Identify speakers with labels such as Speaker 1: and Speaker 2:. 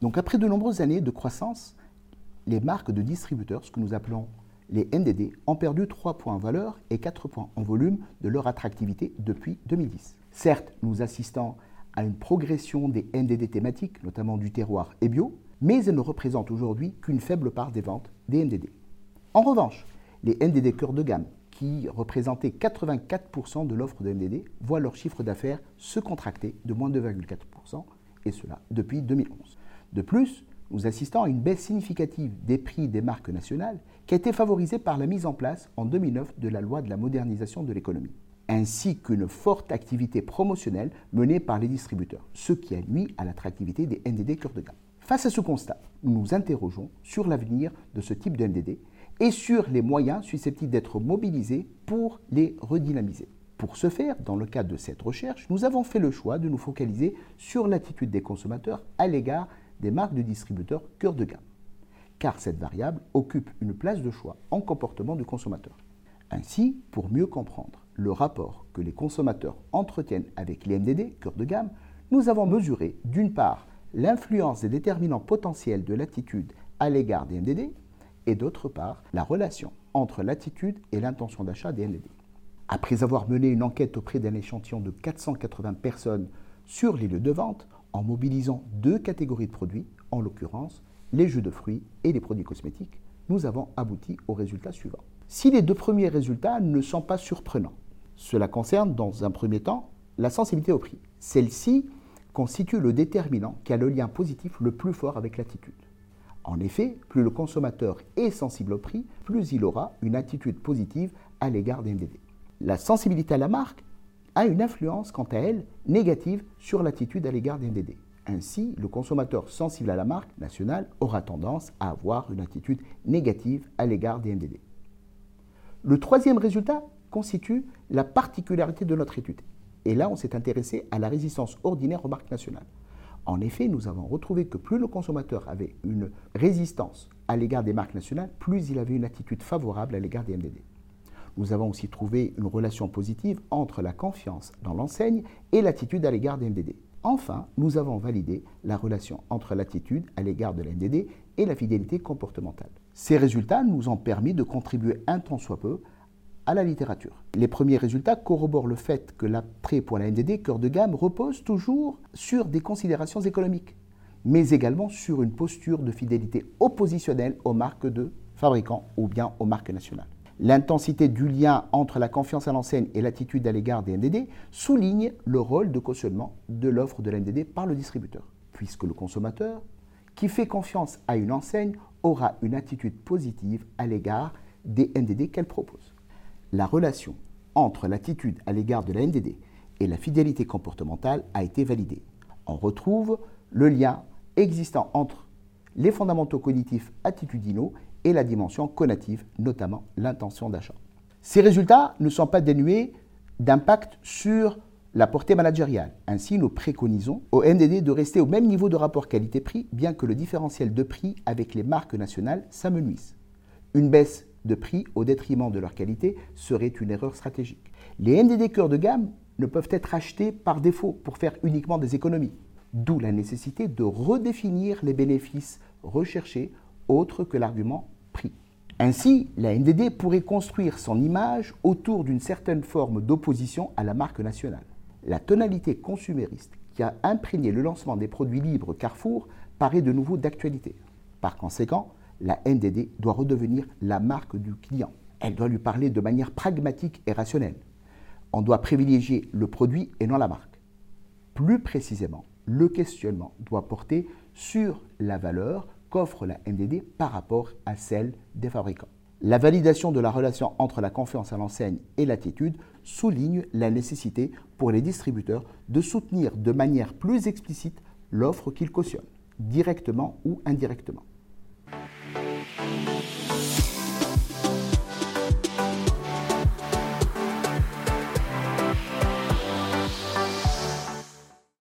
Speaker 1: Donc après de nombreuses années de croissance, les marques de distributeurs, ce que nous appelons les NDD, ont perdu 3 points en valeur et 4 points en volume de leur attractivité depuis 2010. Certes, nous assistons à une progression des NDD thématiques, notamment du terroir et bio, mais elles ne représentent aujourd'hui qu'une faible part des ventes des NDD. En revanche, les NDD cœur de gamme, qui représentaient 84% de l'offre de NDD, voient leur chiffre d'affaires se contracter de moins 2,4%, et cela depuis 2011. De plus, nous assistons à une baisse significative des prix des marques nationales qui a été favorisée par la mise en place en 2009 de la loi de la modernisation de l'économie, ainsi qu'une forte activité promotionnelle menée par les distributeurs, ce qui a nuit à l'attractivité des NDD cœur de gamme. Face à ce constat, nous nous interrogeons sur l'avenir de ce type de NDD et sur les moyens susceptibles d'être mobilisés pour les redynamiser. Pour ce faire, dans le cadre de cette recherche, nous avons fait le choix de nous focaliser sur l'attitude des consommateurs à l'égard des marques de distributeurs cœur de gamme, car cette variable occupe une place de choix en comportement du consommateur. Ainsi, pour mieux comprendre le rapport que les consommateurs entretiennent avec les MDD cœur de gamme, nous avons mesuré d'une part l'influence des déterminants potentiels de l'attitude à l'égard des MDD et d'autre part la relation entre l'attitude et l'intention d'achat des MDD. Après avoir mené une enquête auprès d'un échantillon de 480 personnes sur les lieux de vente, en mobilisant deux catégories de produits, en l'occurrence les jus de fruits et les produits cosmétiques, nous avons abouti aux résultats suivants. Si les deux premiers résultats ne sont pas surprenants, cela concerne dans un premier temps la sensibilité au prix. Celle-ci constitue le déterminant qui a le lien positif le plus fort avec l'attitude. En effet, plus le consommateur est sensible au prix, plus il aura une attitude positive à l'égard des MDD. La sensibilité à la marque a une influence, quant à elle, négative sur l'attitude à l'égard des NDD. Ainsi, le consommateur sensible à la marque nationale aura tendance à avoir une attitude négative à l'égard des NDD. Le troisième résultat constitue la particularité de notre étude. Et là, on s'est intéressé à la résistance ordinaire aux marques nationales. En effet, nous avons retrouvé que plus le consommateur avait une résistance à l'égard des marques nationales, plus il avait une attitude favorable à l'égard des MDD. Nous avons aussi trouvé une relation positive entre la confiance dans l'enseigne et l'attitude à l'égard des MDD. Enfin, nous avons validé la relation entre l'attitude à l'égard de l'NDD et la fidélité comportementale. Ces résultats nous ont permis de contribuer un tant soit peu à la littérature. Les premiers résultats corroborent le fait que l'attrait pour la NDD cœur de gamme repose toujours sur des considérations économiques, mais également sur une posture de fidélité oppositionnelle aux marques de fabricants ou bien aux marques nationales. L'intensité du lien entre la confiance à l'enseigne et l'attitude à l'égard des NDD souligne le rôle de cautionnement de l'offre de l'NDD par le distributeur, puisque le consommateur, qui fait confiance à une enseigne, aura une attitude positive à l'égard des NDD qu'elle propose. La relation entre l'attitude à l'égard de la NDD et la fidélité comportementale a été validée. On retrouve le lien existant entre les fondamentaux cognitifs attitudinaux et la dimension conative, notamment l'intention d'achat. Ces résultats ne sont pas dénués d'impact sur la portée managériale. Ainsi, nous préconisons au NDD de rester au même niveau de rapport qualité-prix, bien que le différentiel de prix avec les marques nationales s'amenuise. Une baisse de prix au détriment de leur qualité serait une erreur stratégique. Les NDD cœur de gamme ne peuvent être achetés par défaut pour faire uniquement des économies, d'où la nécessité de redéfinir les bénéfices recherchés autre que l'argument prix. Ainsi, la NDD pourrait construire son image autour d'une certaine forme d'opposition à la marque nationale. La tonalité consumériste qui a imprégné le lancement des produits libres Carrefour paraît de nouveau d'actualité. Par conséquent, la NDD doit redevenir la marque du client. Elle doit lui parler de manière pragmatique et rationnelle. On doit privilégier le produit et non la marque. Plus précisément, le questionnement doit porter sur la valeur qu'offre la NDD par rapport à celle des fabricants. La validation de la relation entre la confiance à l'enseigne et l'attitude souligne la nécessité pour les distributeurs de soutenir de manière plus explicite l'offre qu'ils cautionnent, directement ou indirectement.